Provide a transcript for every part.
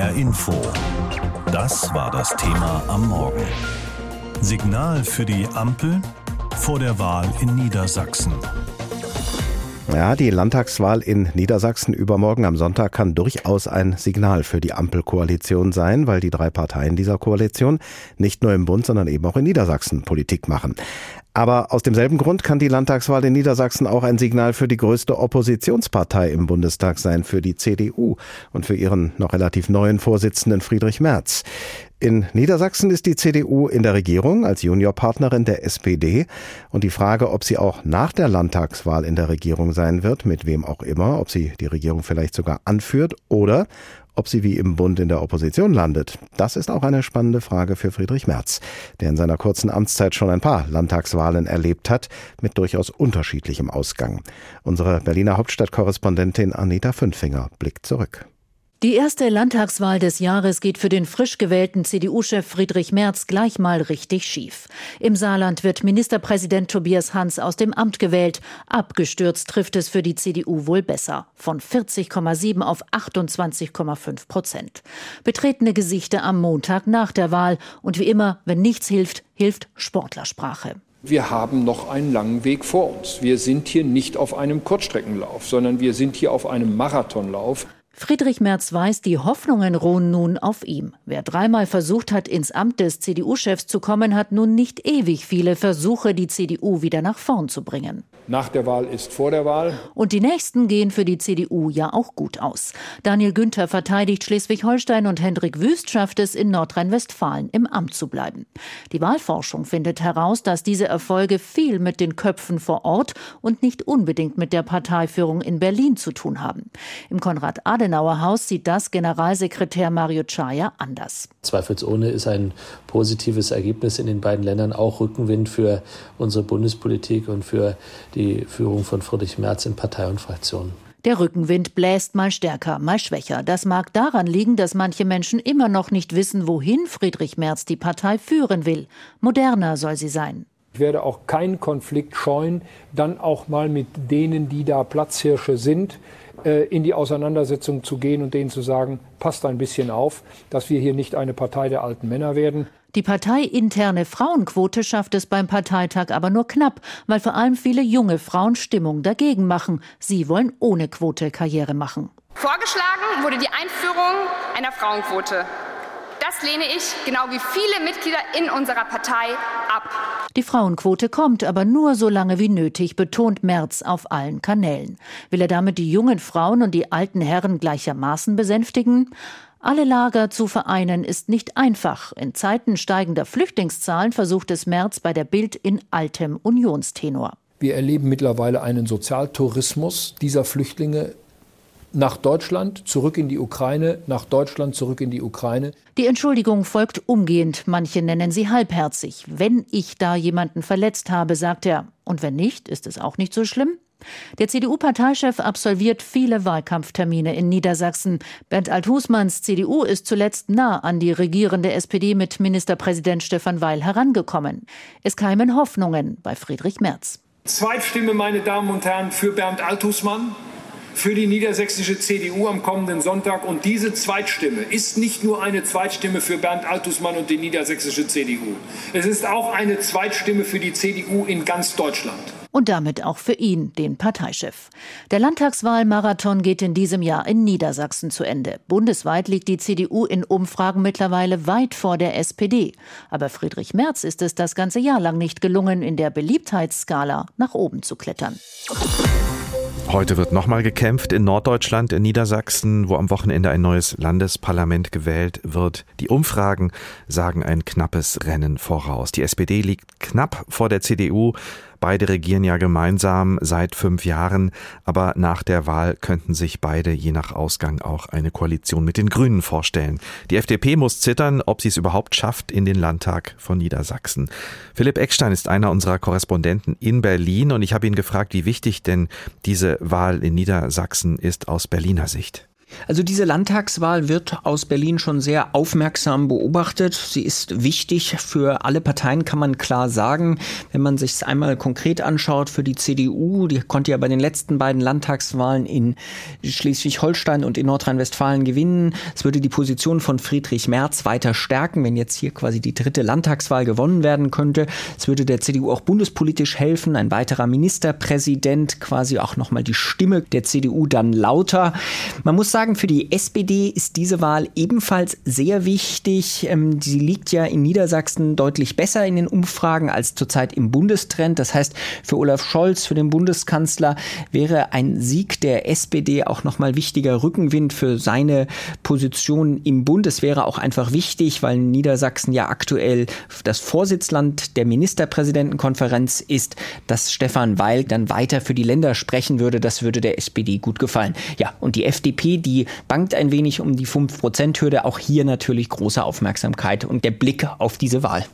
HR Info. Das war das Thema am Morgen. Signal für die Ampel vor der Wahl in Niedersachsen. Ja, die Landtagswahl in Niedersachsen übermorgen am Sonntag kann durchaus ein Signal für die Ampelkoalition sein, weil die drei Parteien dieser Koalition nicht nur im Bund, sondern eben auch in Niedersachsen Politik machen. Aber aus demselben Grund kann die Landtagswahl in Niedersachsen auch ein Signal für die größte Oppositionspartei im Bundestag sein, für die CDU und für ihren noch relativ neuen Vorsitzenden Friedrich Merz. In Niedersachsen ist die CDU in der Regierung als Juniorpartnerin der SPD und die Frage, ob sie auch nach der Landtagswahl in der Regierung sein wird, mit wem auch immer, ob sie die Regierung vielleicht sogar anführt oder ob sie wie im Bund in der Opposition landet, das ist auch eine spannende Frage für Friedrich Merz, der in seiner kurzen Amtszeit schon ein paar Landtagswahlen erlebt hat, mit durchaus unterschiedlichem Ausgang. Unsere Berliner Hauptstadtkorrespondentin Anita Fünfinger blickt zurück. Die erste Landtagswahl des Jahres geht für den frisch gewählten CDU-Chef Friedrich Merz gleich mal richtig schief. Im Saarland wird Ministerpräsident Tobias Hans aus dem Amt gewählt. Abgestürzt trifft es für die CDU wohl besser. Von 40,7 auf 28,5 Prozent. Betretene Gesichter am Montag nach der Wahl. Und wie immer, wenn nichts hilft, hilft Sportlersprache. Wir haben noch einen langen Weg vor uns. Wir sind hier nicht auf einem Kurzstreckenlauf, sondern wir sind hier auf einem Marathonlauf. Friedrich Merz weiß, die Hoffnungen ruhen nun auf ihm. Wer dreimal versucht hat, ins Amt des CDU-Chefs zu kommen, hat nun nicht ewig viele Versuche, die CDU wieder nach vorn zu bringen. Nach der Wahl ist vor der Wahl. Und die nächsten gehen für die CDU ja auch gut aus. Daniel Günther verteidigt Schleswig-Holstein und Hendrik Wüst schafft es, in Nordrhein-Westfalen im Amt zu bleiben. Die Wahlforschung findet heraus, dass diese Erfolge viel mit den Köpfen vor Ort und nicht unbedingt mit der Parteiführung in Berlin zu tun haben. Im Konrad-Adenauer-Haus sieht das Generalsekretär Mario Chaya anders. Zweifelsohne ist ein positives Ergebnis in den beiden Ländern auch Rückenwind für unsere Bundespolitik und für die Führung von Friedrich Merz in Partei und Fraktion. Der Rückenwind bläst mal stärker, mal schwächer. Das mag daran liegen, dass manche Menschen immer noch nicht wissen, wohin Friedrich Merz die Partei führen will. Moderner soll sie sein. Ich werde auch keinen Konflikt scheuen, dann auch mal mit denen, die da Platzhirsche sind, in die Auseinandersetzung zu gehen und denen zu sagen, passt ein bisschen auf, dass wir hier nicht eine Partei der alten Männer werden. Die parteiinterne Frauenquote schafft es beim Parteitag aber nur knapp, weil vor allem viele junge Frauen Stimmung dagegen machen. Sie wollen ohne Quote Karriere machen. Vorgeschlagen wurde die Einführung einer Frauenquote. Das lehne ich, genau wie viele Mitglieder in unserer Partei, ab. Die Frauenquote kommt aber nur so lange wie nötig, betont Merz auf allen Kanälen. Will er damit die jungen Frauen und die alten Herren gleichermaßen besänftigen? Alle Lager zu vereinen ist nicht einfach. In Zeiten steigender Flüchtlingszahlen versucht es Merz bei der Bild in altem Unionstenor. Wir erleben mittlerweile einen Sozialtourismus dieser Flüchtlinge nach Deutschland, zurück in die Ukraine, nach Deutschland, zurück in die Ukraine. Die Entschuldigung folgt umgehend, manche nennen sie halbherzig. Wenn ich da jemanden verletzt habe, sagt er. Und wenn nicht, ist es auch nicht so schlimm? Der CDU-Parteichef absolviert viele Wahlkampftermine in Niedersachsen. Bernd Althusmanns CDU ist zuletzt nah an die regierende SPD mit Ministerpräsident Stefan Weil herangekommen. Es keimen Hoffnungen bei Friedrich Merz. Zweitstimme, meine Damen und Herren, für Bernd Althusmann, für die niedersächsische CDU am kommenden Sonntag. Und diese Zweitstimme ist nicht nur eine Zweitstimme für Bernd Althusmann und die niedersächsische CDU. Es ist auch eine Zweitstimme für die CDU in ganz Deutschland und damit auch für ihn, den Parteichef. Der Landtagswahlmarathon geht in diesem Jahr in Niedersachsen zu Ende. Bundesweit liegt die CDU in Umfragen mittlerweile weit vor der SPD. Aber Friedrich Merz ist es das ganze Jahr lang nicht gelungen, in der Beliebtheitsskala nach oben zu klettern. Heute wird nochmal gekämpft in Norddeutschland, in Niedersachsen, wo am Wochenende ein neues Landesparlament gewählt wird. Die Umfragen sagen ein knappes Rennen voraus. Die SPD liegt knapp vor der CDU. Beide regieren ja gemeinsam seit fünf Jahren, aber nach der Wahl könnten sich beide je nach Ausgang auch eine Koalition mit den Grünen vorstellen. Die FDP muss zittern, ob sie es überhaupt schafft in den Landtag von Niedersachsen. Philipp Eckstein ist einer unserer Korrespondenten in Berlin und ich habe ihn gefragt, wie wichtig denn diese Wahl in Niedersachsen ist aus Berliner Sicht. Also diese Landtagswahl wird aus Berlin schon sehr aufmerksam beobachtet. Sie ist wichtig für alle Parteien, kann man klar sagen. Wenn man sich es einmal konkret anschaut, für die CDU, die konnte ja bei den letzten beiden Landtagswahlen in Schleswig-Holstein und in Nordrhein-Westfalen gewinnen. Es würde die Position von Friedrich Merz weiter stärken, wenn jetzt hier quasi die dritte Landtagswahl gewonnen werden könnte. Es würde der CDU auch bundespolitisch helfen. Ein weiterer Ministerpräsident, quasi auch nochmal die Stimme der CDU dann lauter. Man muss sagen, sagen, für die SPD ist diese Wahl ebenfalls sehr wichtig. Ähm, sie liegt ja in Niedersachsen deutlich besser in den Umfragen als zurzeit im Bundestrend. Das heißt, für Olaf Scholz, für den Bundeskanzler wäre ein Sieg der SPD auch nochmal wichtiger Rückenwind für seine Position im Bund. Es wäre auch einfach wichtig, weil Niedersachsen ja aktuell das Vorsitzland der Ministerpräsidentenkonferenz ist, dass Stefan Weil dann weiter für die Länder sprechen würde. Das würde der SPD gut gefallen. Ja, und die FDP, die bangt ein wenig um die 5%-Hürde. Auch hier natürlich große Aufmerksamkeit und der Blick auf diese Wahl.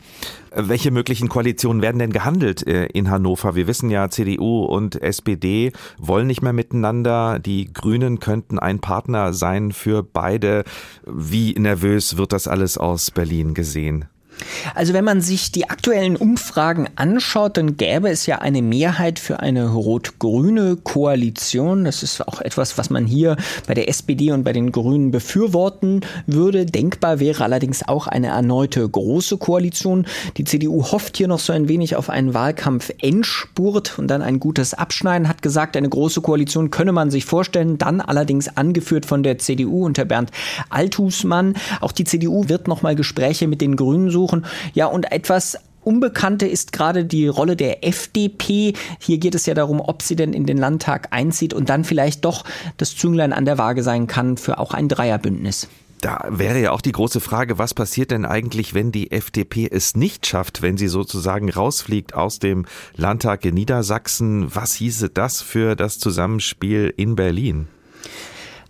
Welche möglichen Koalitionen werden denn gehandelt äh, in Hannover? Wir wissen ja, CDU und SPD wollen nicht mehr miteinander. Die Grünen könnten ein Partner sein für beide. Wie nervös wird das alles aus Berlin gesehen? Also wenn man sich die aktuellen Umfragen anschaut, dann gäbe es ja eine Mehrheit für eine rot-grüne Koalition. Das ist auch etwas, was man hier bei der SPD und bei den Grünen befürworten würde. Denkbar wäre allerdings auch eine erneute große Koalition. Die CDU hofft hier noch so ein wenig auf einen Wahlkampf-Endspurt und dann ein gutes Abschneiden, hat gesagt, eine große Koalition könne man sich vorstellen, dann allerdings angeführt von der CDU unter Bernd Althusmann. Auch die CDU wird noch mal Gespräche mit den Grünen suchen suchen. Ja, und etwas Unbekannte ist gerade die Rolle der FDP. Hier geht es ja darum, ob sie denn in den Landtag einzieht und dann vielleicht doch das Zünglein an der Waage sein kann für auch ein Dreierbündnis. Da wäre ja auch die große Frage, was passiert denn eigentlich, wenn die FDP es nicht schafft, wenn sie sozusagen rausfliegt aus dem Landtag in Niedersachsen? Was hieße das für das Zusammenspiel in Berlin?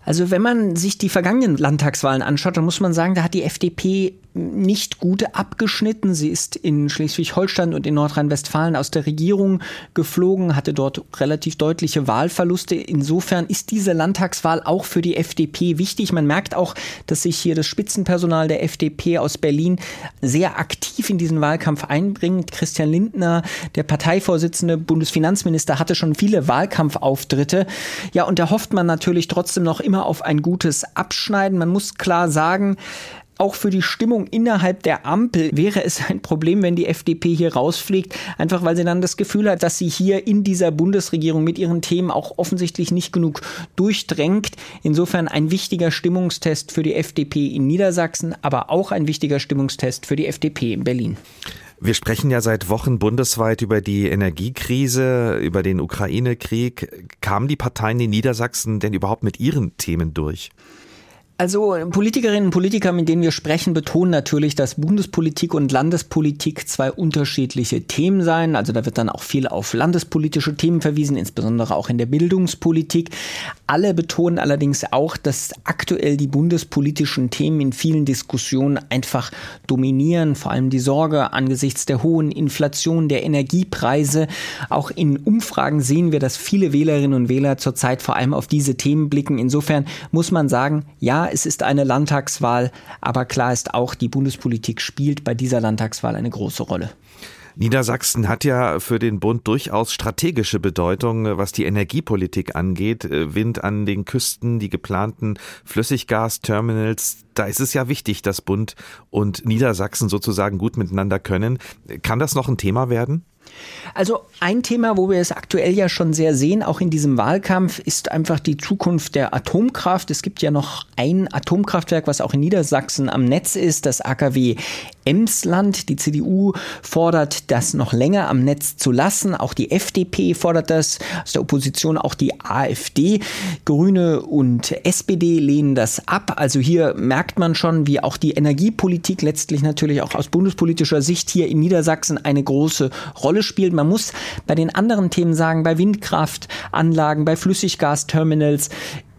Also wenn man sich die vergangenen Landtagswahlen anschaut, dann muss man sagen, da hat die FDP nicht gut abgeschnitten. Sie ist in Schleswig-Holstein und in Nordrhein-Westfalen aus der Regierung geflogen, hatte dort relativ deutliche Wahlverluste. Insofern ist diese Landtagswahl auch für die FDP wichtig. Man merkt auch, dass sich hier das Spitzenpersonal der FDP aus Berlin sehr aktiv in diesen Wahlkampf einbringt. Christian Lindner, der Parteivorsitzende, Bundesfinanzminister, hatte schon viele Wahlkampfauftritte. Ja, und da hofft man natürlich trotzdem noch immer auf ein gutes Abschneiden. Man muss klar sagen, auch für die Stimmung innerhalb der Ampel wäre es ein Problem, wenn die FDP hier rausfliegt, einfach weil sie dann das Gefühl hat, dass sie hier in dieser Bundesregierung mit ihren Themen auch offensichtlich nicht genug durchdrängt. Insofern ein wichtiger Stimmungstest für die FDP in Niedersachsen, aber auch ein wichtiger Stimmungstest für die FDP in Berlin. Wir sprechen ja seit Wochen bundesweit über die Energiekrise, über den Ukraine-Krieg. Kamen die Parteien in Niedersachsen denn überhaupt mit ihren Themen durch? Also Politikerinnen und Politiker, mit denen wir sprechen, betonen natürlich, dass Bundespolitik und Landespolitik zwei unterschiedliche Themen seien. Also da wird dann auch viel auf landespolitische Themen verwiesen, insbesondere auch in der Bildungspolitik. Alle betonen allerdings auch, dass aktuell die bundespolitischen Themen in vielen Diskussionen einfach dominieren, vor allem die Sorge angesichts der hohen Inflation, der Energiepreise. Auch in Umfragen sehen wir, dass viele Wählerinnen und Wähler zurzeit vor allem auf diese Themen blicken. Insofern muss man sagen, ja, es ist eine Landtagswahl, aber klar ist auch, die Bundespolitik spielt bei dieser Landtagswahl eine große Rolle. Niedersachsen hat ja für den Bund durchaus strategische Bedeutung, was die Energiepolitik angeht. Wind an den Küsten, die geplanten Flüssiggasterminals. Da ist es ja wichtig, dass Bund und Niedersachsen sozusagen gut miteinander können. Kann das noch ein Thema werden? Also ein Thema, wo wir es aktuell ja schon sehr sehen, auch in diesem Wahlkampf, ist einfach die Zukunft der Atomkraft. Es gibt ja noch ein Atomkraftwerk, was auch in Niedersachsen am Netz ist, das AKW Emsland. Die CDU fordert, das noch länger am Netz zu lassen. Auch die FDP fordert das. Aus der Opposition auch die AfD. Grüne und SPD lehnen das ab. Also hier merkt man schon, wie auch die Energiepolitik letztlich natürlich auch aus bundespolitischer Sicht hier in Niedersachsen eine große Rolle spielt. Man muss bei den anderen Themen sagen, bei Windkraftanlagen, bei Flüssiggasterminals,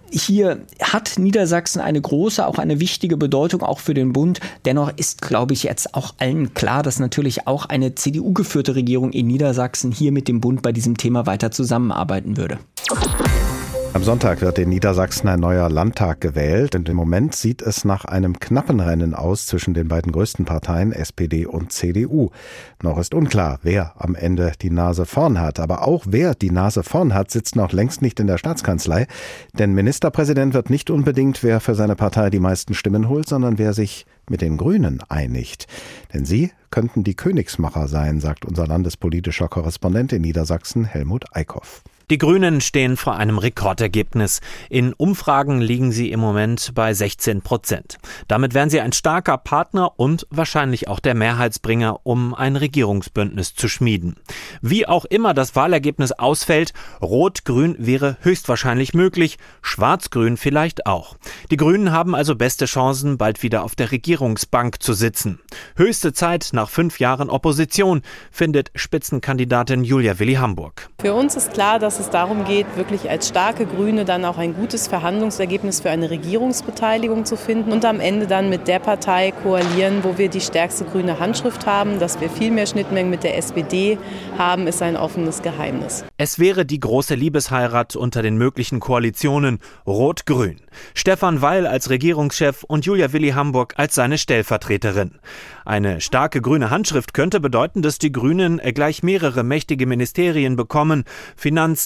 hier hat Niedersachsen eine große, auch eine wichtige Bedeutung, auch für den Bund. Dennoch ist, glaube ich, jetzt auch allen klar, dass natürlich auch eine CDU-geführte Regierung in Niedersachsen hier mit dem Bund bei diesem Thema weiter zusammenarbeiten würde. Am Sonntag wird in Niedersachsen ein neuer Landtag gewählt und im Moment sieht es nach einem knappen Rennen aus zwischen den beiden größten Parteien SPD und CDU. Noch ist unklar, wer am Ende die Nase vorn hat. Aber auch wer die Nase vorn hat, sitzt noch längst nicht in der Staatskanzlei. Denn Ministerpräsident wird nicht unbedingt, wer für seine Partei die meisten Stimmen holt, sondern wer sich mit den Grünen einigt. Denn sie könnten die Königsmacher sein, sagt unser landespolitischer Korrespondent in Niedersachsen, Helmut Eickhoff. Die Grünen stehen vor einem Rekordergebnis. In Umfragen liegen sie im Moment bei 16 Prozent. Damit wären sie ein starker Partner und wahrscheinlich auch der Mehrheitsbringer, um ein Regierungsbündnis zu schmieden. Wie auch immer das Wahlergebnis ausfällt, Rot-Grün wäre höchstwahrscheinlich möglich, Schwarz-Grün vielleicht auch. Die Grünen haben also beste Chancen, bald wieder auf der Regierungsbank zu sitzen. Höchste Zeit nach fünf Jahren Opposition, findet Spitzenkandidatin Julia Willi Hamburg. Für uns ist klar, dass es darum geht, wirklich als starke Grüne dann auch ein gutes Verhandlungsergebnis für eine Regierungsbeteiligung zu finden und am Ende dann mit der Partei koalieren, wo wir die stärkste grüne Handschrift haben. Dass wir viel mehr Schnittmengen mit der SPD haben, ist ein offenes Geheimnis. Es wäre die große Liebesheirat unter den möglichen Koalitionen Rot-Grün. Stefan Weil als Regierungschef und Julia Willi Hamburg als seine Stellvertreterin. Eine starke grüne Handschrift könnte bedeuten, dass die Grünen gleich mehrere mächtige Ministerien bekommen.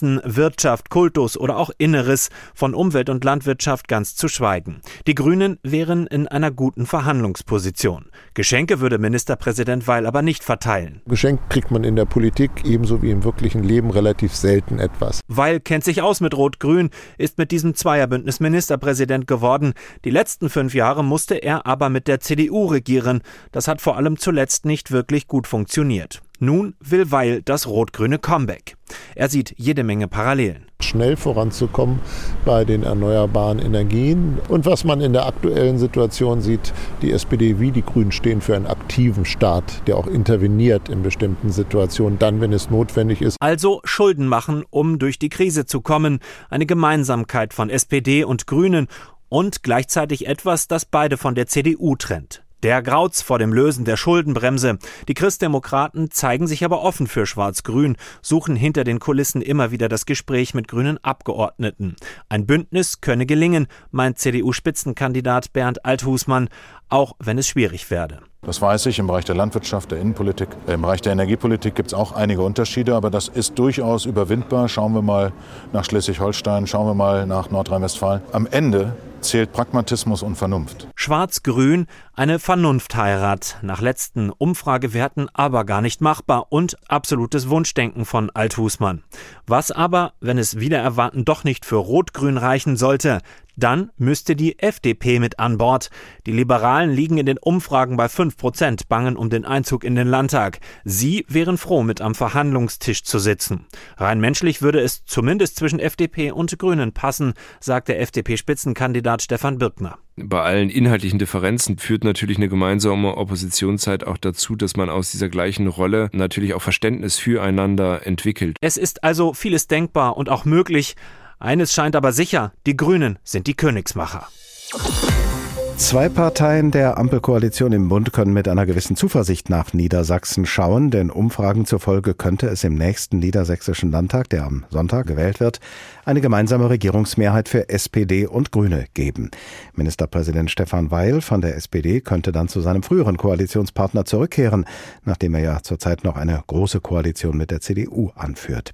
Finanzen, Wirtschaft, Kultus oder auch Inneres, von Umwelt und Landwirtschaft ganz zu schweigen. Die Grünen wären in einer guten Verhandlungsposition. Geschenke würde Ministerpräsident Weil aber nicht verteilen. Geschenk kriegt man in der Politik ebenso wie im wirklichen Leben relativ selten etwas. Weil kennt sich aus mit Rot-Grün, ist mit diesem Zweierbündnis Ministerpräsident geworden. Die letzten fünf Jahre musste er aber mit der CDU regieren. Das hat vor allem zuletzt nicht wirklich gut funktioniert. Nun will Weil das rot-grüne Comeback. Er sieht jede Menge Parallelen. Schnell voranzukommen bei den erneuerbaren Energien. Und was man in der aktuellen Situation sieht, die SPD wie die Grünen stehen für einen aktiven Staat, der auch interveniert in bestimmten Situationen, dann, wenn es notwendig ist. Also Schulden machen, um durch die Krise zu kommen. Eine Gemeinsamkeit von SPD und Grünen und gleichzeitig etwas, das beide von der CDU trennt. Der Grauz vor dem Lösen der Schuldenbremse. Die Christdemokraten zeigen sich aber offen für Schwarz-Grün, suchen hinter den Kulissen immer wieder das Gespräch mit grünen Abgeordneten. Ein Bündnis könne gelingen, meint CDU-Spitzenkandidat Bernd Althusmann, auch wenn es schwierig werde. Das weiß ich. Im Bereich der Landwirtschaft, der Innenpolitik, im Bereich der Energiepolitik gibt es auch einige Unterschiede, aber das ist durchaus überwindbar. Schauen wir mal nach Schleswig-Holstein, schauen wir mal nach Nordrhein-Westfalen. Am Ende zählt Pragmatismus und Vernunft. Schwarz-Grün, eine Vernunftheirat. Nach letzten Umfragewerten aber gar nicht machbar und absolutes Wunschdenken von Althusmann. Was aber, wenn es wieder erwarten doch nicht für Rot-Grün reichen sollte, dann müsste die FDP mit an Bord. Die Liberalen liegen in den Umfragen bei 5 Prozent, bangen um den Einzug in den Landtag. Sie wären froh, mit am Verhandlungstisch zu sitzen. Rein menschlich würde es zumindest zwischen FDP und Grünen passen, sagt der FDP-Spitzenkandidat Stefan Birkner. Bei allen inhaltlichen Differenzen führt natürlich eine gemeinsame Oppositionszeit auch dazu, dass man aus dieser gleichen Rolle natürlich auch Verständnis füreinander entwickelt. Es ist also vieles denkbar und auch möglich, eines scheint aber sicher, die Grünen sind die Königsmacher. Zwei Parteien der Ampelkoalition im Bund können mit einer gewissen Zuversicht nach Niedersachsen schauen, denn Umfragen zufolge könnte es im nächsten niedersächsischen Landtag, der am Sonntag gewählt wird, eine gemeinsame Regierungsmehrheit für SPD und Grüne geben. Ministerpräsident Stefan Weil von der SPD könnte dann zu seinem früheren Koalitionspartner zurückkehren, nachdem er ja zurzeit noch eine große Koalition mit der CDU anführt.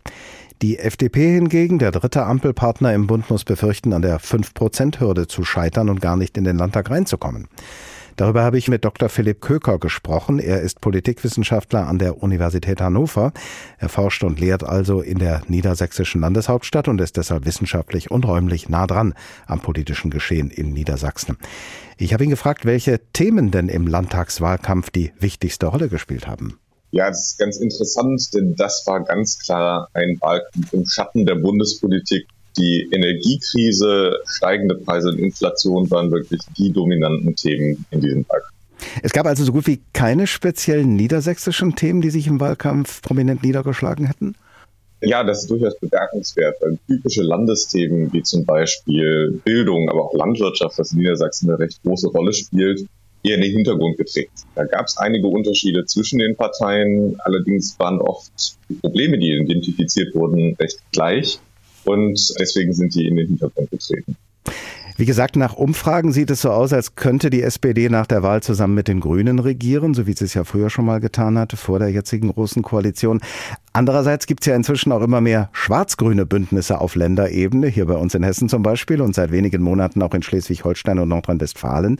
Die FDP hingegen, der dritte Ampelpartner im Bund, muss befürchten, an der 5-Prozent-Hürde zu scheitern und gar nicht in den Landtag reinzukommen. Darüber habe ich mit Dr. Philipp Köker gesprochen. Er ist Politikwissenschaftler an der Universität Hannover. Er forscht und lehrt also in der niedersächsischen Landeshauptstadt und ist deshalb wissenschaftlich und räumlich nah dran am politischen Geschehen in Niedersachsen. Ich habe ihn gefragt, welche Themen denn im Landtagswahlkampf die wichtigste Rolle gespielt haben. Ja, das ist ganz interessant, denn das war ganz klar ein Wahlkampf im Schatten der Bundespolitik. Die Energiekrise, steigende Preise und Inflation waren wirklich die dominanten Themen in diesem Wahlkampf. Es gab also so gut wie keine speziellen niedersächsischen Themen, die sich im Wahlkampf prominent niedergeschlagen hätten? Ja, das ist durchaus bemerkenswert, weil typische Landesthemen wie zum Beispiel Bildung, aber auch Landwirtschaft, das in Niedersachsen eine recht große Rolle spielt, eher in den Hintergrund gedrängt. Da gab es einige Unterschiede zwischen den Parteien, allerdings waren oft die Probleme, die identifiziert wurden, recht gleich. und deswegen sind die in den Hintergrund getreten. Wie gesagt, nach Umfragen sieht es so aus, als könnte die SPD nach der Wahl zusammen mit den Grünen regieren, so wie sie es ja früher schon mal getan hatte, vor der jetzigen großen Koalition. Andererseits gibt es ja inzwischen auch immer mehr schwarz-grüne Bündnisse auf Länderebene, hier bei uns in Hessen zum Beispiel und seit wenigen Monaten auch in Schleswig-Holstein und Nordrhein-Westfalen.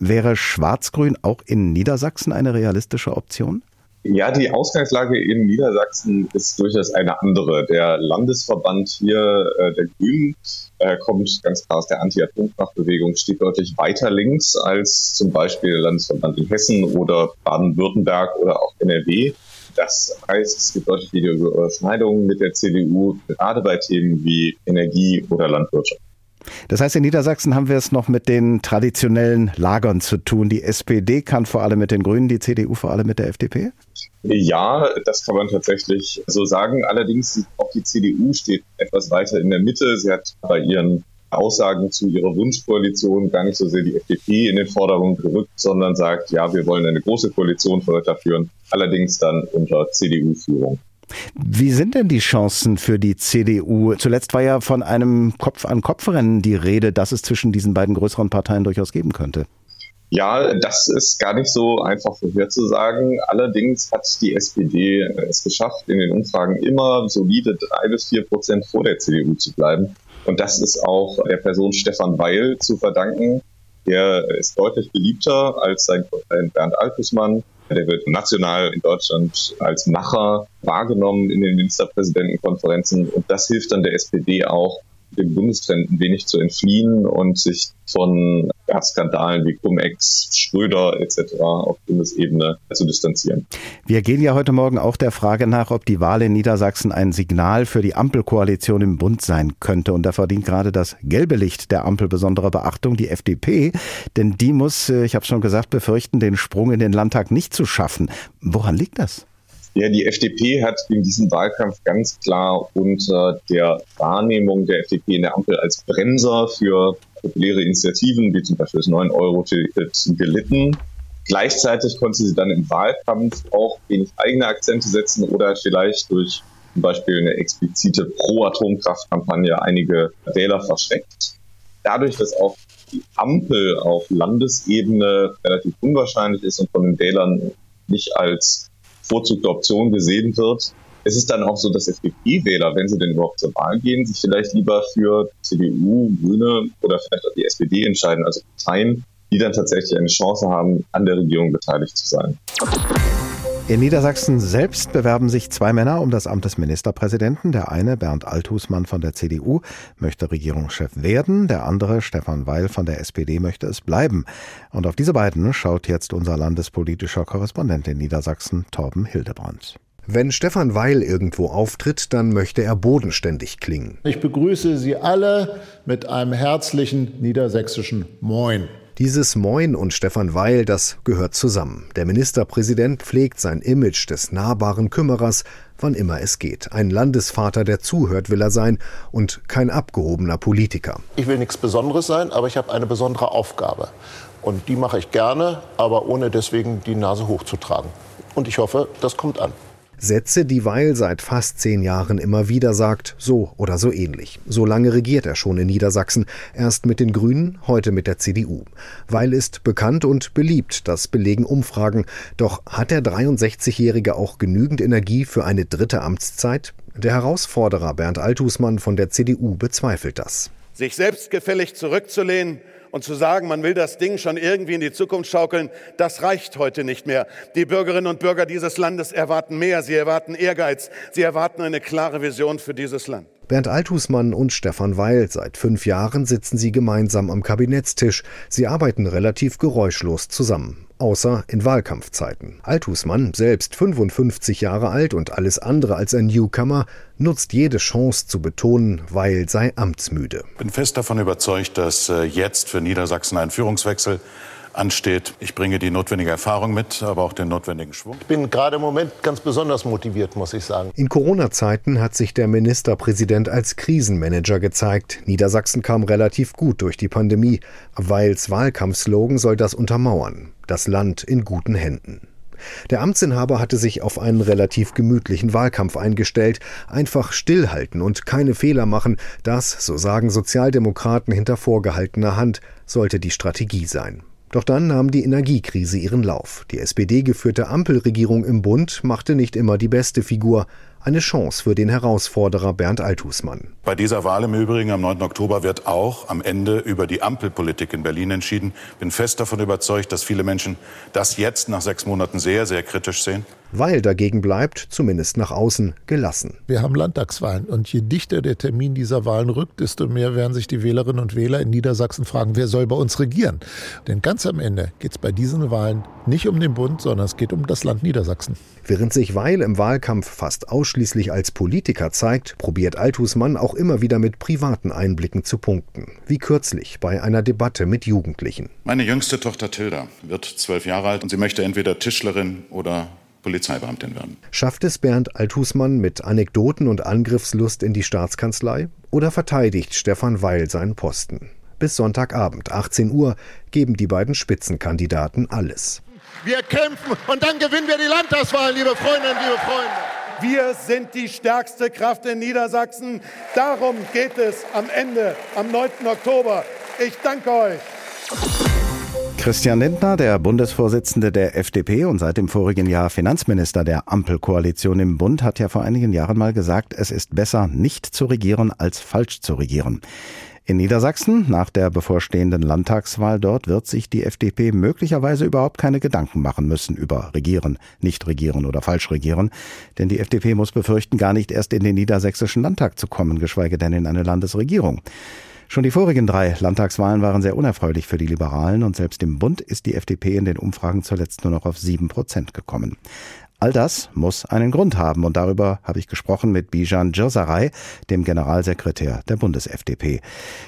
Wäre schwarz-grün auch in Niedersachsen eine realistische Option? Ja, die Ausgangslage in Niedersachsen ist durchaus eine andere. Der Landesverband hier äh, der Grünen äh, kommt ganz klar aus der Anti-Atomkraftbewegung, steht deutlich weiter links als zum Beispiel der Landesverband in Hessen oder Baden-Württemberg oder auch NRW. Das heißt, es gibt deutlich weniger Überschneidungen mit der CDU, gerade bei Themen wie Energie oder Landwirtschaft. Das heißt, in Niedersachsen haben wir es noch mit den traditionellen Lagern zu tun. Die SPD kann vor allem mit den Grünen, die CDU vor allem mit der FDP? Ja, das kann man tatsächlich so sagen. Allerdings auch die CDU steht etwas weiter in der Mitte. Sie hat bei ihren Aussagen zu ihrer Wunschkoalition gar nicht so sehr die FDP in den Vordergrund gerückt, sondern sagt, ja, wir wollen eine große Koalition weiterführen, allerdings dann unter CDU-Führung. Wie sind denn die Chancen für die CDU? Zuletzt war ja von einem Kopf-an-Kopf-Rennen die Rede, dass es zwischen diesen beiden größeren Parteien durchaus geben könnte. Ja, das ist gar nicht so einfach vorherzusagen. Allerdings hat die SPD es geschafft, in den Umfragen immer solide drei bis vier Prozent vor der CDU zu bleiben. Und das ist auch der Person Stefan Weil zu verdanken. Der ist deutlich beliebter als sein Konkurrent Bernd Altusmann. Der wird national in Deutschland als Macher wahrgenommen in den Ministerpräsidentenkonferenzen. Und das hilft dann der SPD auch, dem Bundestrend ein wenig zu entfliehen und sich von ja, Skandalen wie Cum-Ex, Schröder etc. auf Bundesebene zu distanzieren. Wir gehen ja heute Morgen auch der Frage nach, ob die Wahl in Niedersachsen ein Signal für die Ampelkoalition im Bund sein könnte. Und da verdient gerade das gelbe Licht der Ampel besondere Beachtung, die FDP. Denn die muss, äh, ich habe schon gesagt, befürchten, den Sprung in den Landtag nicht zu schaffen. Woran liegt das? Ja, die FDP hat in diesem Wahlkampf ganz klar unter der Wahrnehmung der FDP in der Ampel als Bremser für populäre Initiativen, wie zum Beispiel das 9-Euro-Ticket, gelitten. Gleichzeitig konnte sie dann im Wahlkampf auch wenig eigene Akzente setzen oder vielleicht durch zum Beispiel eine explizite Pro-Atomkraft-Kampagne einige Wähler verschreckt. Dadurch, dass auch die Ampel auf Landesebene relativ unwahrscheinlich ist und von den Wählern nicht als bevorzugte Option gesehen wird. Es ist dann auch so, dass FDP-Wähler, wenn sie denn überhaupt zur Wahl gehen, sich vielleicht lieber für CDU, Grüne oder vielleicht auch die SPD entscheiden, also Parteien, die dann tatsächlich eine Chance haben, an der Regierung beteiligt zu sein. In Niedersachsen selbst bewerben sich zwei Männer um das Amt des Ministerpräsidenten. Der eine, Bernd Althusmann von der CDU, möchte Regierungschef werden. Der andere, Stefan Weil von der SPD, möchte es bleiben. Und auf diese beiden schaut jetzt unser landespolitischer Korrespondent in Niedersachsen, Torben Hildebrand. Wenn Stefan Weil irgendwo auftritt, dann möchte er bodenständig klingen. Ich begrüße Sie alle mit einem herzlichen niedersächsischen Moin. Dieses Moin und Stefan Weil, das gehört zusammen. Der Ministerpräsident pflegt sein Image des nahbaren Kümmerers, wann immer es geht. Ein Landesvater, der zuhört, will er sein und kein abgehobener Politiker. Ich will nichts Besonderes sein, aber ich habe eine besondere Aufgabe. Und die mache ich gerne, aber ohne deswegen die Nase hochzutragen. Und ich hoffe, das kommt an. Sätze, die Weil seit fast zehn Jahren immer wieder sagt, so oder so ähnlich. So lange regiert er schon in Niedersachsen, erst mit den Grünen, heute mit der CDU. Weil ist bekannt und beliebt, das belegen Umfragen. Doch hat der 63-Jährige auch genügend Energie für eine dritte Amtszeit? Der Herausforderer Bernd Althusmann von der CDU bezweifelt das. Sich selbstgefällig zurückzulehnen und zu sagen, man will das Ding schon irgendwie in die Zukunft schaukeln, das reicht heute nicht mehr. Die Bürgerinnen und Bürger dieses Landes erwarten mehr. Sie erwarten Ehrgeiz. Sie erwarten eine klare Vision für dieses Land. Bernd Althusmann und Stefan Weil. Seit fünf Jahren sitzen sie gemeinsam am Kabinettstisch. Sie arbeiten relativ geräuschlos zusammen außer in Wahlkampfzeiten. Althusmann, selbst 55 Jahre alt und alles andere als ein Newcomer, nutzt jede Chance zu betonen, weil sei amtsmüde. Ich bin fest davon überzeugt, dass äh, jetzt für Niedersachsen ein Führungswechsel ansteht. Ich bringe die notwendige Erfahrung mit, aber auch den notwendigen Schwung. Ich bin gerade im Moment ganz besonders motiviert, muss ich sagen. In Corona-Zeiten hat sich der Ministerpräsident als Krisenmanager gezeigt. Niedersachsen kam relativ gut durch die Pandemie. Weils Wahlkampfslogan soll das untermauern. Das Land in guten Händen. Der Amtsinhaber hatte sich auf einen relativ gemütlichen Wahlkampf eingestellt. Einfach stillhalten und keine Fehler machen, das, so sagen Sozialdemokraten hinter vorgehaltener Hand, sollte die Strategie sein. Doch dann nahm die Energiekrise ihren Lauf. Die SPD-geführte Ampelregierung im Bund machte nicht immer die beste Figur. Eine Chance für den Herausforderer Bernd Althusmann. Bei dieser Wahl im Übrigen am 9. Oktober wird auch am Ende über die Ampelpolitik in Berlin entschieden. Bin fest davon überzeugt, dass viele Menschen das jetzt nach sechs Monaten sehr, sehr kritisch sehen. Weil dagegen bleibt, zumindest nach außen, gelassen. Wir haben Landtagswahlen und je dichter der Termin dieser Wahlen rückt, desto mehr werden sich die Wählerinnen und Wähler in Niedersachsen fragen, wer soll bei uns regieren. Denn ganz am Ende geht es bei diesen Wahlen nicht um den Bund, sondern es geht um das Land Niedersachsen. Während sich Weil im Wahlkampf fast ausschließlich als Politiker zeigt, probiert Althusmann auch immer wieder mit privaten Einblicken zu punkten. Wie kürzlich bei einer Debatte mit Jugendlichen. Meine jüngste Tochter Tilda wird zwölf Jahre alt und sie möchte entweder Tischlerin oder Polizeibeamtin werden. Schafft es Bernd Althusmann mit Anekdoten und Angriffslust in die Staatskanzlei oder verteidigt Stefan Weil seinen Posten? Bis Sonntagabend, 18 Uhr, geben die beiden Spitzenkandidaten alles. Wir kämpfen und dann gewinnen wir die Landtagswahlen, liebe Freundinnen, liebe Freunde. Wir sind die stärkste Kraft in Niedersachsen. Darum geht es am Ende, am 9. Oktober. Ich danke euch. Christian Lindner, der Bundesvorsitzende der FDP und seit dem vorigen Jahr Finanzminister der Ampelkoalition im Bund, hat ja vor einigen Jahren mal gesagt, es ist besser, nicht zu regieren, als falsch zu regieren. In Niedersachsen, nach der bevorstehenden Landtagswahl dort, wird sich die FDP möglicherweise überhaupt keine Gedanken machen müssen über Regieren, nicht regieren oder falsch regieren. Denn die FDP muss befürchten, gar nicht erst in den niedersächsischen Landtag zu kommen, geschweige denn in eine Landesregierung. Schon die vorigen drei Landtagswahlen waren sehr unerfreulich für die Liberalen und selbst im Bund ist die FDP in den Umfragen zuletzt nur noch auf sieben Prozent gekommen. All das muss einen Grund haben und darüber habe ich gesprochen mit Bijan Djursaray, dem Generalsekretär der Bundes-FDP.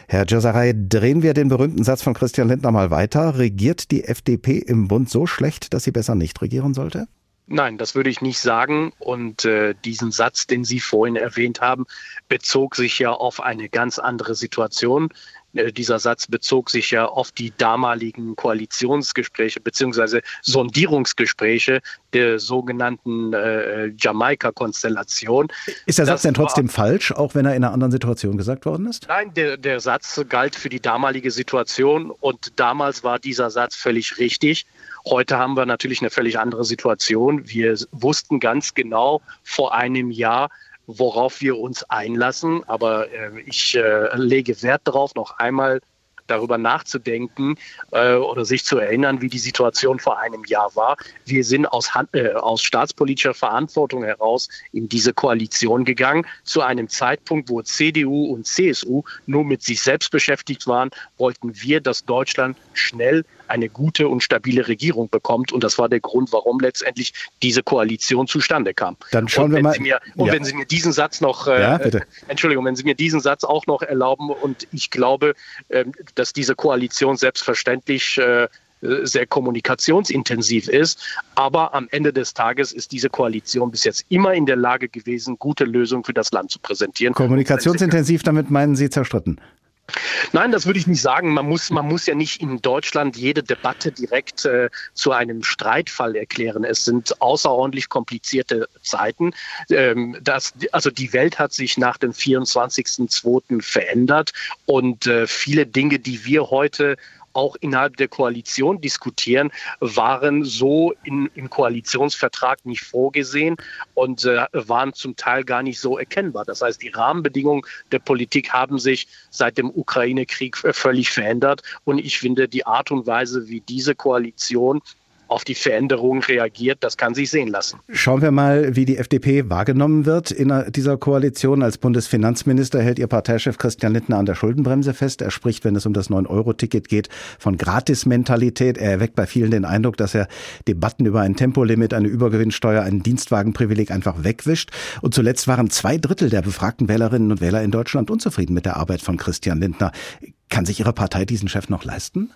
Herr Djursaray, drehen wir den berühmten Satz von Christian Lindner mal weiter. Regiert die FDP im Bund so schlecht, dass sie besser nicht regieren sollte? Nein, das würde ich nicht sagen. Und äh, diesen Satz, den Sie vorhin erwähnt haben, bezog sich ja auf eine ganz andere Situation. Äh, dieser Satz bezog sich ja auf die damaligen Koalitionsgespräche beziehungsweise Sondierungsgespräche der sogenannten äh, Jamaika-Konstellation. Ist der Satz das denn trotzdem war, falsch, auch wenn er in einer anderen Situation gesagt worden ist? Nein, der, der Satz galt für die damalige Situation und damals war dieser Satz völlig richtig. Heute haben wir natürlich eine völlig andere Situation. Wir wussten ganz genau vor einem Jahr, worauf wir uns einlassen. Aber äh, ich äh, lege Wert darauf, noch einmal darüber nachzudenken äh, oder sich zu erinnern, wie die Situation vor einem Jahr war. Wir sind aus, äh, aus staatspolitischer Verantwortung heraus in diese Koalition gegangen, zu einem Zeitpunkt, wo CDU und CSU nur mit sich selbst beschäftigt waren, wollten wir, dass Deutschland schnell eine gute und stabile Regierung bekommt. Und das war der Grund, warum letztendlich diese Koalition zustande kam. Dann schauen wir mal. Mir, und ja. wenn Sie mir diesen Satz noch, äh, ja, bitte. Entschuldigung, wenn Sie mir diesen Satz auch noch erlauben, und ich glaube, äh, dass diese Koalition selbstverständlich äh, sehr kommunikationsintensiv ist. Aber am Ende des Tages ist diese Koalition bis jetzt immer in der Lage gewesen, gute Lösungen für das Land zu präsentieren. Kommunikationsintensiv, damit meinen Sie zerstritten? Nein, das würde ich nicht sagen. Man muss, man muss ja nicht in Deutschland jede Debatte direkt äh, zu einem Streitfall erklären. Es sind außerordentlich komplizierte Zeiten. Ähm, das, also die Welt hat sich nach dem 24.02. verändert und äh, viele Dinge, die wir heute auch innerhalb der Koalition diskutieren, waren so in, im Koalitionsvertrag nicht vorgesehen und äh, waren zum Teil gar nicht so erkennbar. Das heißt, die Rahmenbedingungen der Politik haben sich seit dem Ukraine-Krieg äh, völlig verändert und ich finde, die Art und Weise, wie diese Koalition auf die Veränderungen reagiert, das kann sich sehen lassen. Schauen wir mal, wie die FDP wahrgenommen wird in dieser Koalition. Als Bundesfinanzminister hält ihr Parteichef Christian Lindner an der Schuldenbremse fest. Er spricht, wenn es um das 9-Euro-Ticket geht, von Gratismentalität. Er erweckt bei vielen den Eindruck, dass er Debatten über ein Tempolimit, eine Übergewinnsteuer, ein Dienstwagenprivileg einfach wegwischt. Und zuletzt waren zwei Drittel der befragten Wählerinnen und Wähler in Deutschland unzufrieden mit der Arbeit von Christian Lindner. Kann sich Ihre Partei diesen Chef noch leisten?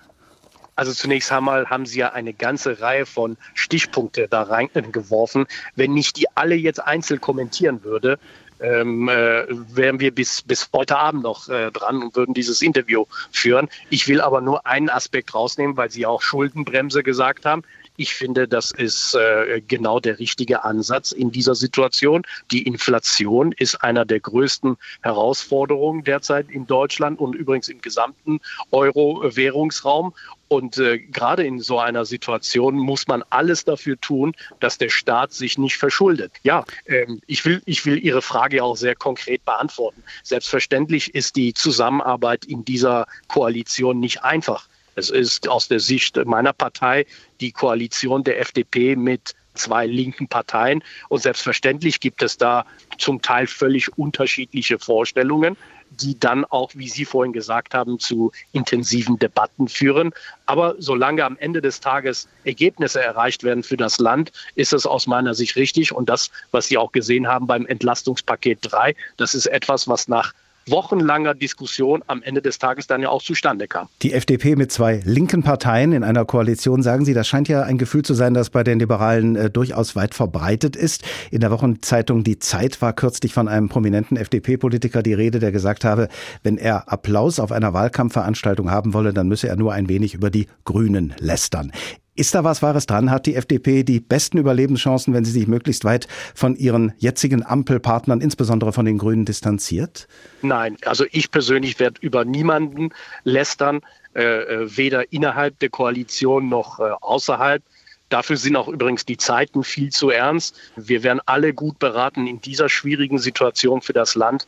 Also zunächst einmal haben Sie ja eine ganze Reihe von Stichpunkte da reingeworfen. Wenn ich die alle jetzt einzeln kommentieren würde, ähm, äh, wären wir bis, bis heute Abend noch äh, dran und würden dieses Interview führen. Ich will aber nur einen Aspekt rausnehmen, weil Sie auch Schuldenbremse gesagt haben. Ich finde, das ist äh, genau der richtige Ansatz in dieser Situation. Die Inflation ist einer der größten Herausforderungen derzeit in Deutschland und übrigens im gesamten Euro-Währungsraum. Und äh, gerade in so einer Situation muss man alles dafür tun, dass der Staat sich nicht verschuldet. Ja, ähm, ich, will, ich will Ihre Frage auch sehr konkret beantworten. Selbstverständlich ist die Zusammenarbeit in dieser Koalition nicht einfach. Es ist aus der Sicht meiner Partei die Koalition der FDP mit zwei linken Parteien. Und selbstverständlich gibt es da zum Teil völlig unterschiedliche Vorstellungen, die dann auch, wie Sie vorhin gesagt haben, zu intensiven Debatten führen. Aber solange am Ende des Tages Ergebnisse erreicht werden für das Land, ist es aus meiner Sicht richtig. Und das, was Sie auch gesehen haben beim Entlastungspaket 3, das ist etwas, was nach wochenlanger Diskussion am Ende des Tages dann ja auch zustande kam. Die FDP mit zwei linken Parteien in einer Koalition, sagen Sie, das scheint ja ein Gefühl zu sein, das bei den Liberalen äh, durchaus weit verbreitet ist. In der Wochenzeitung Die Zeit war kürzlich von einem prominenten FDP-Politiker die Rede, der gesagt habe, wenn er Applaus auf einer Wahlkampfveranstaltung haben wolle, dann müsse er nur ein wenig über die Grünen lästern. Ist da was Wahres dran? Hat die FDP die besten Überlebenschancen, wenn sie sich möglichst weit von ihren jetzigen Ampelpartnern, insbesondere von den Grünen, distanziert? Nein, also ich persönlich werde über niemanden lästern, äh, äh, weder innerhalb der Koalition noch äh, außerhalb. Dafür sind auch übrigens die Zeiten viel zu ernst. Wir werden alle gut beraten in dieser schwierigen Situation für das Land,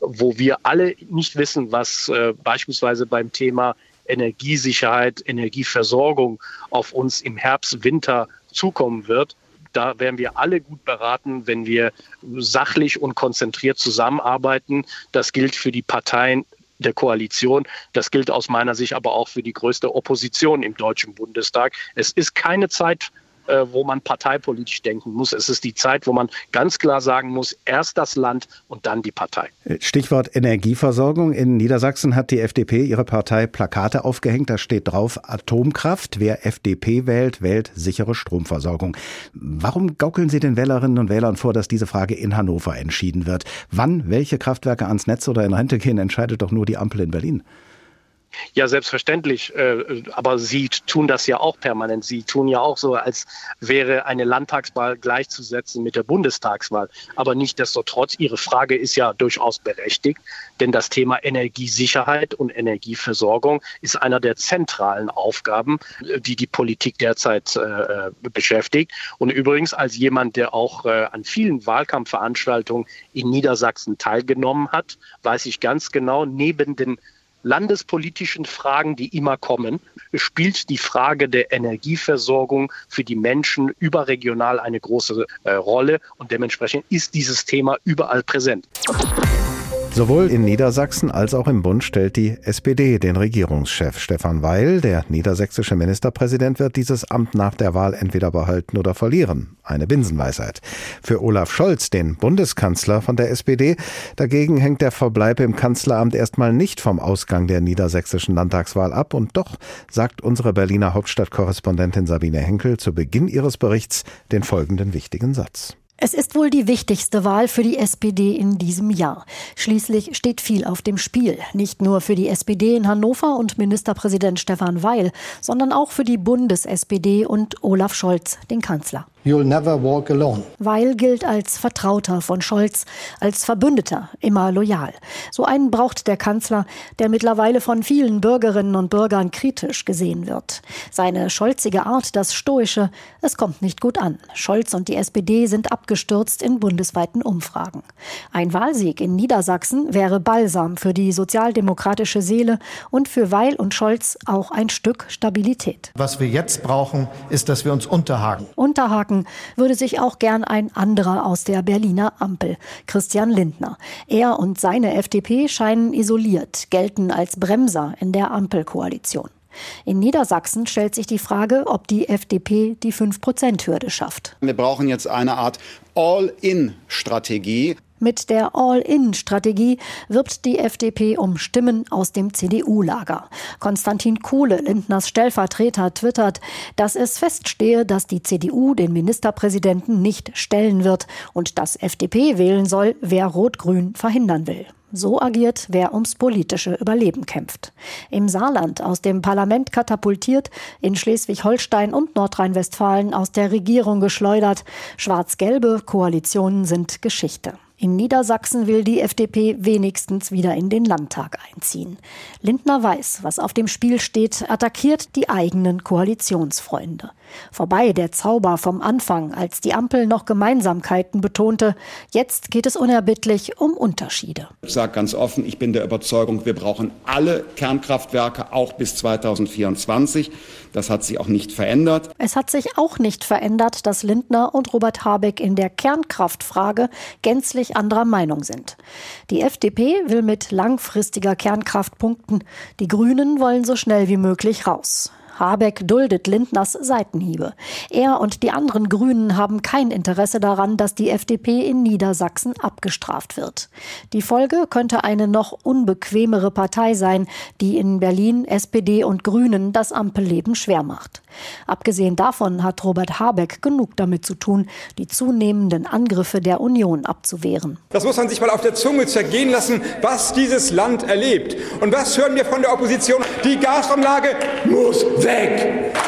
wo wir alle nicht wissen, was äh, beispielsweise beim Thema Energiesicherheit, Energieversorgung auf uns im Herbst, Winter zukommen wird. Da wären wir alle gut beraten, wenn wir sachlich und konzentriert zusammenarbeiten. Das gilt für die Parteien der Koalition. Das gilt aus meiner Sicht aber auch für die größte Opposition im Deutschen Bundestag. Es ist keine Zeit äh, wo man parteipolitisch denken muss. Es ist die Zeit, wo man ganz klar sagen muss, erst das Land und dann die Partei. Stichwort Energieversorgung. In Niedersachsen hat die FDP ihre Partei Plakate aufgehängt. Da steht drauf Atomkraft. Wer FDP wählt, wählt sichere Stromversorgung. Warum gaukeln Sie den Wählerinnen und Wählern vor, dass diese Frage in Hannover entschieden wird? Wann welche Kraftwerke ans Netz oder in Rente gehen, entscheidet doch nur die Ampel in Berlin. Ja, selbstverständlich. Äh, aber Sie tun das ja auch permanent. Sie tun ja auch so, als wäre eine Landtagswahl gleichzusetzen mit der Bundestagswahl. Aber nichtdestotrotz, Ihre Frage ist ja durchaus berechtigt, denn das Thema Energiesicherheit und Energieversorgung ist einer der zentralen Aufgaben, die die Politik derzeit äh, beschäftigt. Und übrigens als jemand, der auch äh, an vielen Wahlkampfveranstaltungen in Niedersachsen teilgenommen hat, weiß ich ganz genau, neben den landespolitischen Fragen, die immer kommen, spielt die Frage der Energieversorgung für die Menschen überregional eine große äh, Rolle und dementsprechend ist dieses Thema überall präsent. Sowohl in Niedersachsen als auch im Bund stellt die SPD den Regierungschef. Stefan Weil, der niedersächsische Ministerpräsident, wird dieses Amt nach der Wahl entweder behalten oder verlieren. Eine Binsenweisheit. Für Olaf Scholz, den Bundeskanzler von der SPD, dagegen hängt der Verbleib im Kanzleramt erstmal nicht vom Ausgang der niedersächsischen Landtagswahl ab. Und doch sagt unsere Berliner Hauptstadtkorrespondentin Sabine Henkel zu Beginn ihres Berichts den folgenden wichtigen Satz. Es ist wohl die wichtigste Wahl für die SPD in diesem Jahr. Schließlich steht viel auf dem Spiel. Nicht nur für die SPD in Hannover und Ministerpräsident Stefan Weil, sondern auch für die Bundes-SPD und Olaf Scholz, den Kanzler. You'll never walk alone. Weil gilt als Vertrauter von Scholz, als Verbündeter, immer loyal. So einen braucht der Kanzler, der mittlerweile von vielen Bürgerinnen und Bürgern kritisch gesehen wird. Seine scholzige Art, das Stoische, es kommt nicht gut an. Scholz und die SPD sind abgestürzt in bundesweiten Umfragen. Ein Wahlsieg in Niedersachsen wäre Balsam für die sozialdemokratische Seele und für Weil und Scholz auch ein Stück Stabilität. Was wir jetzt brauchen, ist, dass wir uns unterhaken. Unterhaken sagen, würde sich auch gern ein anderer aus der Berliner Ampel, Christian Lindner. Er und seine FDP scheinen isoliert, gelten als Bremser in der Ampelkoalition. In Niedersachsen stellt sich die Frage, ob die FDP die 5-Prozent-Hürde schafft. Wir brauchen jetzt eine Art All-in-Strategie. Mit der All-In-Strategie wirbt die FDP um Stimmen aus dem CDU-Lager. Konstantin Kuhle, Lindners Stellvertreter, twittert, dass es feststehe, dass die CDU den Ministerpräsidenten nicht stellen wird und dass FDP wählen soll, wer Rot-Grün verhindern will. So agiert, wer ums politische Überleben kämpft. Im Saarland aus dem Parlament katapultiert, in Schleswig-Holstein und Nordrhein-Westfalen aus der Regierung geschleudert. Schwarz-gelbe Koalitionen sind Geschichte. In Niedersachsen will die FDP wenigstens wieder in den Landtag einziehen. Lindner weiß, was auf dem Spiel steht, attackiert die eigenen Koalitionsfreunde. Vorbei der Zauber vom Anfang, als die Ampel noch Gemeinsamkeiten betonte. Jetzt geht es unerbittlich um Unterschiede. Ich sage ganz offen, ich bin der Überzeugung, wir brauchen alle Kernkraftwerke auch bis 2024. Das hat sich auch nicht verändert. Es hat sich auch nicht verändert, dass Lindner und Robert Habeck in der Kernkraftfrage gänzlich anderer Meinung sind. Die FDP will mit langfristiger Kernkraft punkten. Die Grünen wollen so schnell wie möglich raus. Habeck duldet Lindners Seitenhiebe. Er und die anderen Grünen haben kein Interesse daran, dass die FDP in Niedersachsen abgestraft wird. Die Folge könnte eine noch unbequemere Partei sein, die in Berlin SPD und Grünen das Ampelleben schwer macht. Abgesehen davon hat Robert Habeck genug damit zu tun, die zunehmenden Angriffe der Union abzuwehren. Das muss man sich mal auf der Zunge zergehen lassen, was dieses Land erlebt. Und was hören wir von der Opposition? Die Gasumlage muss weg.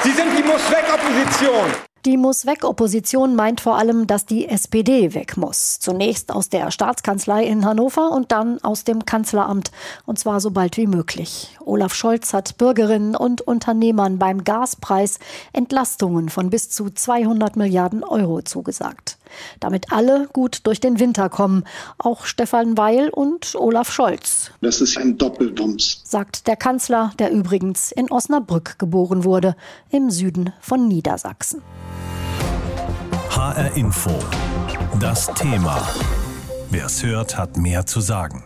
Sie sind die Muss weg Opposition. Die muss weg Opposition meint vor allem, dass die SPD weg muss. Zunächst aus der Staatskanzlei in Hannover und dann aus dem Kanzleramt. Und zwar so bald wie möglich. Olaf Scholz hat Bürgerinnen und Unternehmern beim Gaspreis Entlastungen von bis zu 200 Milliarden Euro zugesagt. Damit alle gut durch den Winter kommen. Auch Stefan Weil und Olaf Scholz. Das ist ein Doppelwumms, sagt der Kanzler, der übrigens in Osnabrück geboren wurde, im Süden von Niedersachsen. HR Info. Das Thema. Wer es hört, hat mehr zu sagen.